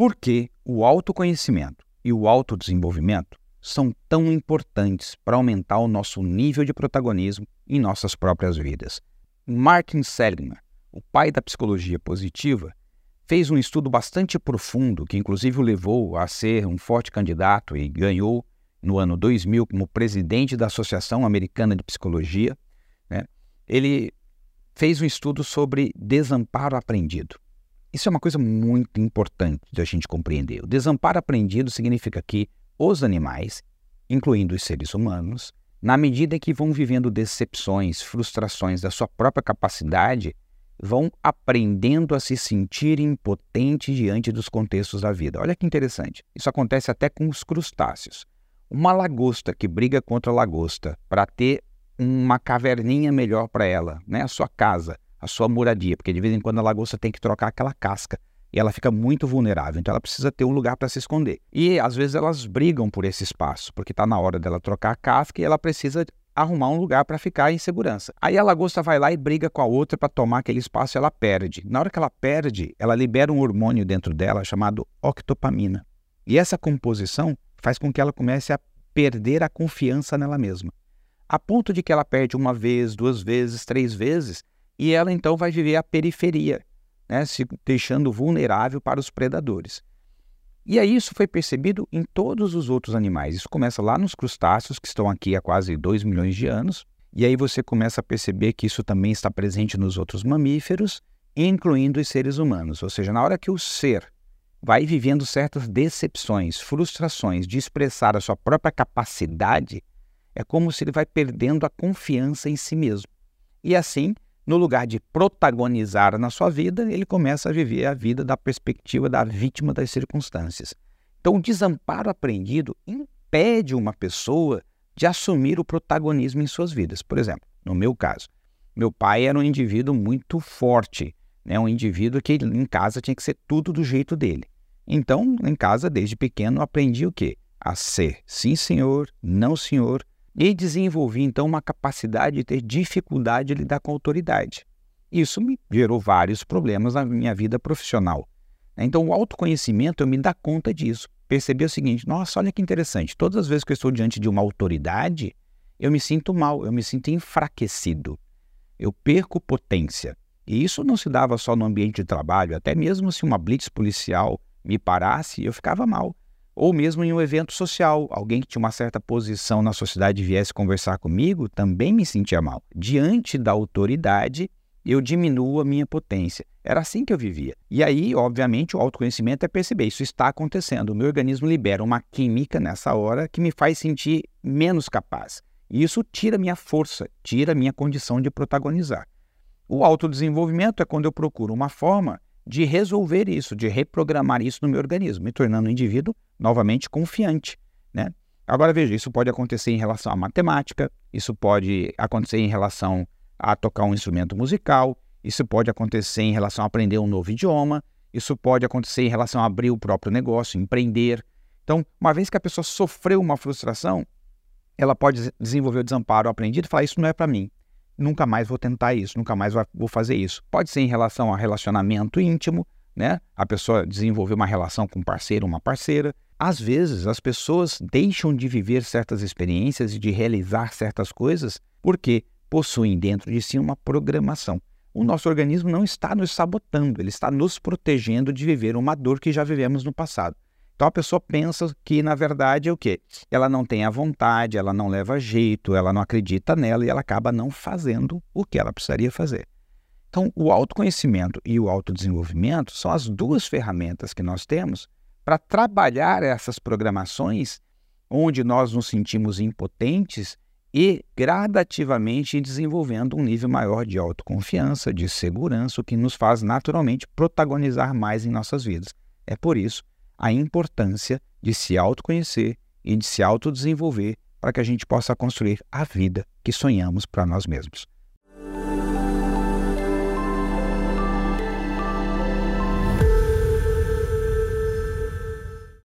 Por que o autoconhecimento e o autodesenvolvimento são tão importantes para aumentar o nosso nível de protagonismo em nossas próprias vidas? Martin Seligman, o pai da psicologia positiva, fez um estudo bastante profundo que inclusive o levou a ser um forte candidato e ganhou no ano 2000 como presidente da Associação Americana de Psicologia. Né? Ele fez um estudo sobre desamparo aprendido. Isso é uma coisa muito importante de a gente compreender. O desamparo aprendido significa que os animais, incluindo os seres humanos, na medida que vão vivendo decepções, frustrações da sua própria capacidade, vão aprendendo a se sentir impotentes diante dos contextos da vida. Olha que interessante. Isso acontece até com os crustáceos. Uma lagosta que briga contra a lagosta para ter uma caverninha melhor para ela, né? a sua casa, a sua moradia, porque de vez em quando a lagosta tem que trocar aquela casca e ela fica muito vulnerável, então ela precisa ter um lugar para se esconder. E às vezes elas brigam por esse espaço, porque está na hora dela trocar a casca e ela precisa arrumar um lugar para ficar em segurança. Aí a lagosta vai lá e briga com a outra para tomar aquele espaço e ela perde. Na hora que ela perde, ela libera um hormônio dentro dela chamado octopamina. E essa composição faz com que ela comece a perder a confiança nela mesma. A ponto de que ela perde uma vez, duas vezes, três vezes, e ela então vai viver a periferia, né, se deixando vulnerável para os predadores. E aí isso foi percebido em todos os outros animais. Isso começa lá nos crustáceos, que estão aqui há quase 2 milhões de anos, e aí você começa a perceber que isso também está presente nos outros mamíferos, incluindo os seres humanos. Ou seja, na hora que o ser vai vivendo certas decepções, frustrações de expressar a sua própria capacidade, é como se ele vai perdendo a confiança em si mesmo. E assim, no lugar de protagonizar na sua vida, ele começa a viver a vida da perspectiva da vítima das circunstâncias. Então, o desamparo aprendido impede uma pessoa de assumir o protagonismo em suas vidas. Por exemplo, no meu caso, meu pai era um indivíduo muito forte, né? um indivíduo que em casa tinha que ser tudo do jeito dele. Então, em casa, desde pequeno, aprendi o quê? A ser sim, senhor, não, senhor, e desenvolvi então uma capacidade de ter dificuldade de lidar com autoridade. Isso me gerou vários problemas na minha vida profissional. Então, o autoconhecimento eu me dá conta disso. Perceber o seguinte: nossa, olha que interessante, todas as vezes que eu estou diante de uma autoridade, eu me sinto mal, eu me sinto enfraquecido, eu perco potência. E isso não se dava só no ambiente de trabalho, até mesmo se uma blitz policial me parasse, eu ficava mal ou mesmo em um evento social, alguém que tinha uma certa posição na sociedade viesse conversar comigo, também me sentia mal. Diante da autoridade, eu diminuo a minha potência. Era assim que eu vivia. E aí, obviamente, o autoconhecimento é perceber isso está acontecendo. O meu organismo libera uma química nessa hora que me faz sentir menos capaz. E isso tira minha força, tira minha condição de protagonizar. O autodesenvolvimento é quando eu procuro uma forma de resolver isso, de reprogramar isso no meu organismo, me tornando um indivíduo novamente confiante, né? Agora veja, isso pode acontecer em relação à matemática, isso pode acontecer em relação a tocar um instrumento musical, isso pode acontecer em relação a aprender um novo idioma, isso pode acontecer em relação a abrir o próprio negócio, empreender. Então, uma vez que a pessoa sofreu uma frustração, ela pode desenvolver o desamparo aprendido e falar: Isso não é para mim nunca mais vou tentar isso, nunca mais vou fazer isso. Pode ser em relação a relacionamento íntimo, né? A pessoa desenvolver uma relação com um parceiro, uma parceira. Às vezes, as pessoas deixam de viver certas experiências e de realizar certas coisas porque possuem dentro de si uma programação. O nosso organismo não está nos sabotando, ele está nos protegendo de viver uma dor que já vivemos no passado. Então a pessoa pensa que, na verdade, é o quê? Ela não tem a vontade, ela não leva jeito, ela não acredita nela e ela acaba não fazendo o que ela precisaria fazer. Então, o autoconhecimento e o autodesenvolvimento são as duas ferramentas que nós temos para trabalhar essas programações onde nós nos sentimos impotentes e gradativamente desenvolvendo um nível maior de autoconfiança, de segurança, o que nos faz naturalmente protagonizar mais em nossas vidas. É por isso a importância de se autoconhecer e de se autodesenvolver para que a gente possa construir a vida que sonhamos para nós mesmos.